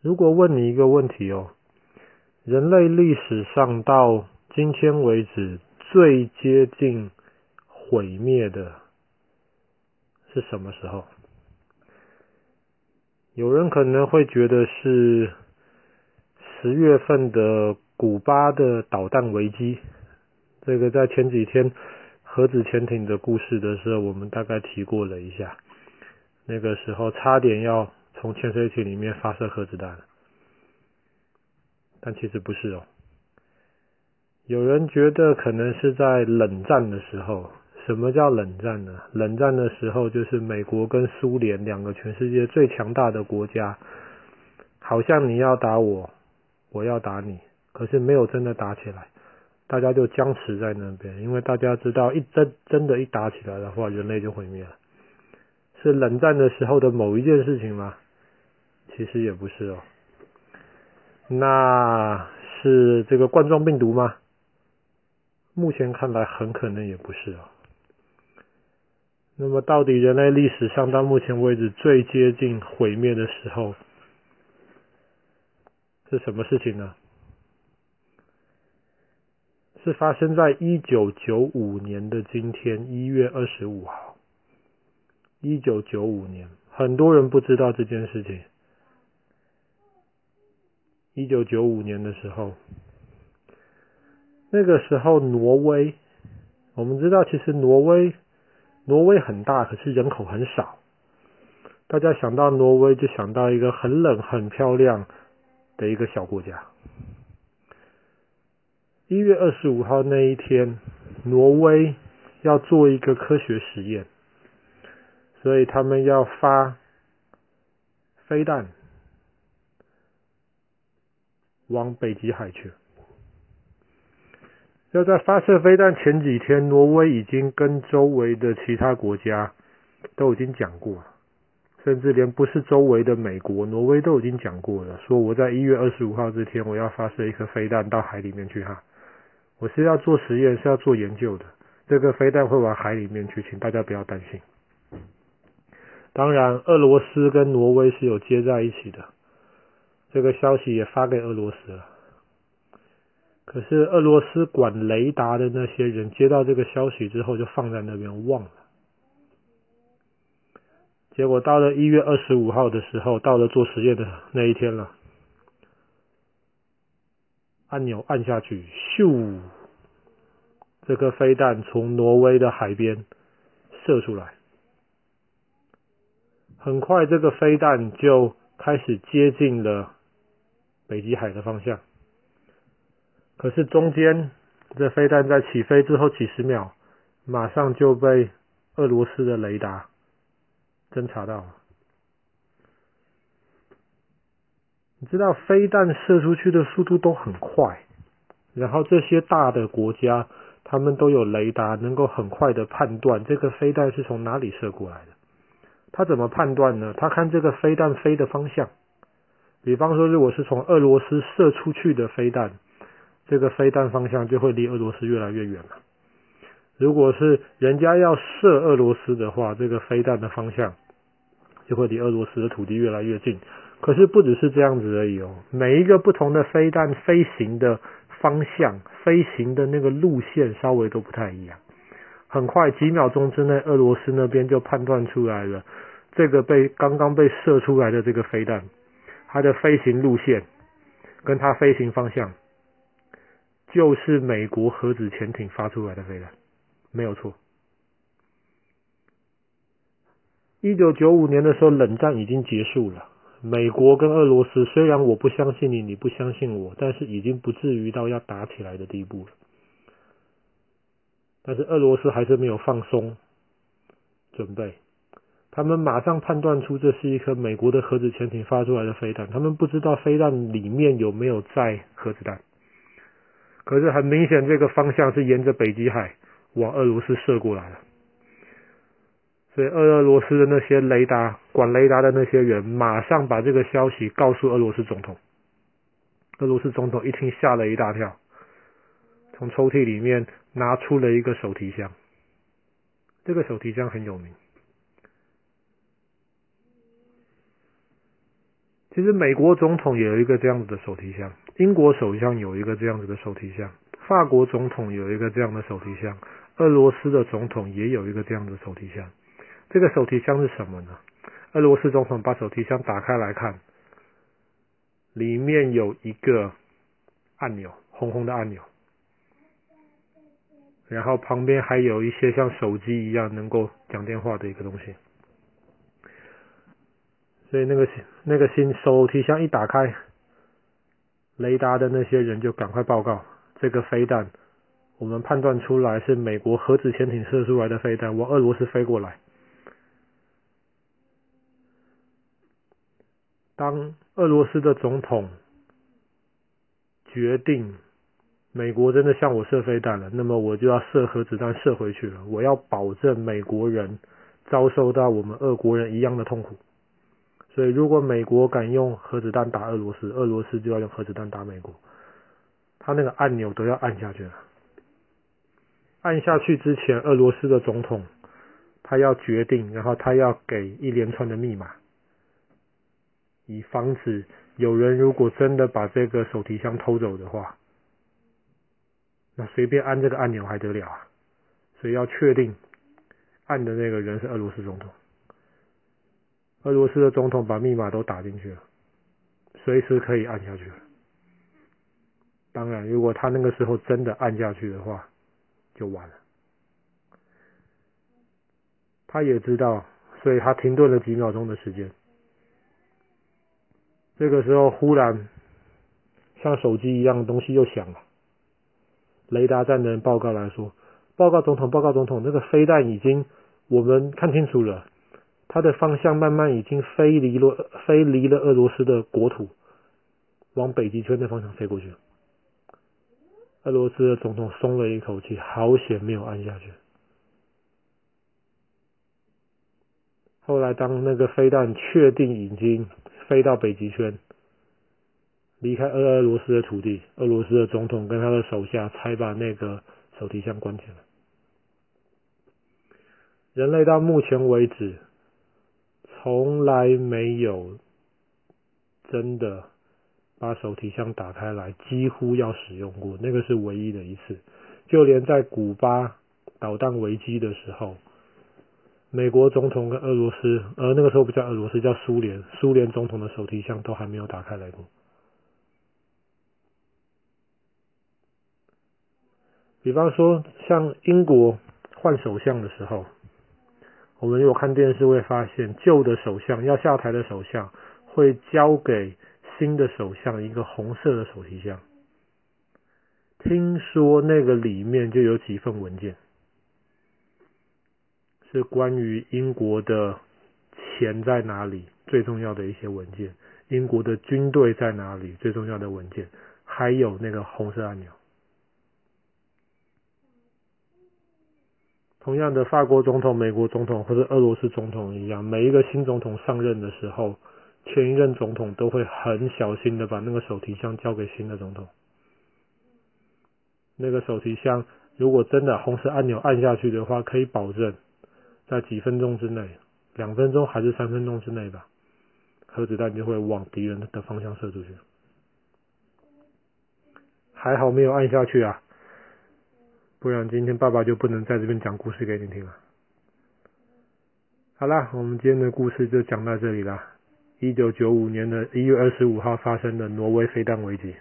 如果问你一个问题哦，人类历史上到今天为止最接近毁灭的是什么时候？有人可能会觉得是十月份的古巴的导弹危机。这个在前几天核子潜艇的故事的时候，我们大概提过了一下。那个时候差点要从潜水艇里面发射核子弹，但其实不是哦。有人觉得可能是在冷战的时候。什么叫冷战呢？冷战的时候就是美国跟苏联两个全世界最强大的国家，好像你要打我，我要打你，可是没有真的打起来，大家就僵持在那边，因为大家知道一真真的一打起来的话，人类就毁灭了。是冷战的时候的某一件事情吗？其实也不是哦。那是这个冠状病毒吗？目前看来很可能也不是哦。那么，到底人类历史上到目前为止最接近毁灭的时候是什么事情呢？是发生在一九九五年的今天，一月二十五号。一九九五年，很多人不知道这件事情。一九九五年的时候，那个时候挪威，我们知道，其实挪威。挪威很大，可是人口很少。大家想到挪威，就想到一个很冷、很漂亮的一个小国家。一月二十五号那一天，挪威要做一个科学实验，所以他们要发飞弹往北极海去。要在发射飞弹前几天，挪威已经跟周围的其他国家都已经讲过了，甚至连不是周围的美国，挪威都已经讲过了，说我在一月二十五号这天我要发射一颗飞弹到海里面去哈，我是要做实验，是要做研究的，这个飞弹会往海里面去，请大家不要担心。当然，俄罗斯跟挪威是有接在一起的，这个消息也发给俄罗斯了。可是俄罗斯管雷达的那些人接到这个消息之后，就放在那边忘了。结果到了一月二十五号的时候，到了做实验的那一天了，按钮按下去，咻，这颗飞弹从挪威的海边射出来。很快，这个飞弹就开始接近了北极海的方向。可是中间，这飞弹在起飞之后几十秒，马上就被俄罗斯的雷达侦察到了。你知道飞弹射出去的速度都很快，然后这些大的国家，他们都有雷达，能够很快的判断这个飞弹是从哪里射过来的。他怎么判断呢？他看这个飞弹飞的方向，比方说，如果是从俄罗斯射出去的飞弹。这个飞弹方向就会离俄罗斯越来越远了。如果是人家要射俄罗斯的话，这个飞弹的方向就会离俄罗斯的土地越来越近。可是不只是这样子而已哦，每一个不同的飞弹飞行的方向、飞行的那个路线稍微都不太一样。很快几秒钟之内，俄罗斯那边就判断出来了，这个被刚刚被射出来的这个飞弹，它的飞行路线跟它飞行方向。就是美国核子潜艇发出来的飞弹，没有错。一九九五年的时候，冷战已经结束了。美国跟俄罗斯虽然我不相信你，你不相信我，但是已经不至于到要打起来的地步了。但是俄罗斯还是没有放松准备，他们马上判断出这是一颗美国的核子潜艇发出来的飞弹，他们不知道飞弹里面有没有载核子弹。可是很明显，这个方向是沿着北极海往俄罗斯射过来的，所以俄俄罗斯的那些雷达管雷达的那些人，马上把这个消息告诉俄罗斯总统。俄罗斯总统一听吓了一大跳，从抽屉里面拿出了一个手提箱，这个手提箱很有名。其实美国总统也有一个这样子的手提箱，英国首相有一个这样子的手提箱，法国总统有一个这样的手提箱，俄罗斯的总统也有一个这样的手提箱。这个手提箱是什么呢？俄罗斯总统把手提箱打开来看，里面有一个按钮，红红的按钮，然后旁边还有一些像手机一样能够讲电话的一个东西。所以那个那个新手提箱一打开，雷达的那些人就赶快报告，这个飞弹我们判断出来是美国核子潜艇射出来的飞弹，往俄罗斯飞过来。当俄罗斯的总统决定美国真的向我射飞弹了，那么我就要射核子弹射回去了。我要保证美国人遭受到我们俄国人一样的痛苦。所以，如果美国敢用核子弹打俄罗斯，俄罗斯就要用核子弹打美国。他那个按钮都要按下去了。按下去之前，俄罗斯的总统他要决定，然后他要给一连串的密码。以防止有人如果真的把这个手提箱偷走的话，那随便按这个按钮还得了啊？所以要确定按的那个人是俄罗斯总统。俄罗斯的总统把密码都打进去了，随时可以按下去了。当然，如果他那个时候真的按下去的话，就完了。他也知道，所以他停顿了几秒钟的时间。这个时候，忽然像手机一样的东西又响了。雷达站的人报告来说：“报告总统，报告总统，那个飞弹已经我们看清楚了，它的方向慢慢已经飞离了飞离了俄罗斯的国土，往北极圈的方向飞过去。”俄罗斯的总统松了一口气，好险没有按下去。后来，当那个飞弹确定已经飞到北极圈，离开俄俄罗斯的土地。俄罗斯的总统跟他的手下才把那个手提箱关起来。人类到目前为止，从来没有真的把手提箱打开来，几乎要使用过，那个是唯一的一次。就连在古巴导弹危机的时候。美国总统跟俄罗斯，呃，那个时候不叫俄罗斯，叫苏联，苏联总统的手提箱都还没有打开来过。比方说，像英国换首相的时候，我们有看电视会发现，旧的首相要下台的首相会交给新的首相一个红色的手提箱，听说那个里面就有几份文件。是关于英国的钱在哪里最重要的一些文件，英国的军队在哪里最重要的文件，还有那个红色按钮。同样的，法国总统、美国总统或者俄罗斯总统一样，每一个新总统上任的时候，前一任总统都会很小心的把那个手提箱交给新的总统。那个手提箱如果真的红色按钮按下去的话，可以保证。在几分钟之内，两分钟还是三分钟之内吧，核子弹就会往敌人的方向射出去。还好没有按下去啊，不然今天爸爸就不能在这边讲故事给你听了。好啦，我们今天的故事就讲到这里啦。一九九五年的一月二十五号发生的挪威飞弹危机。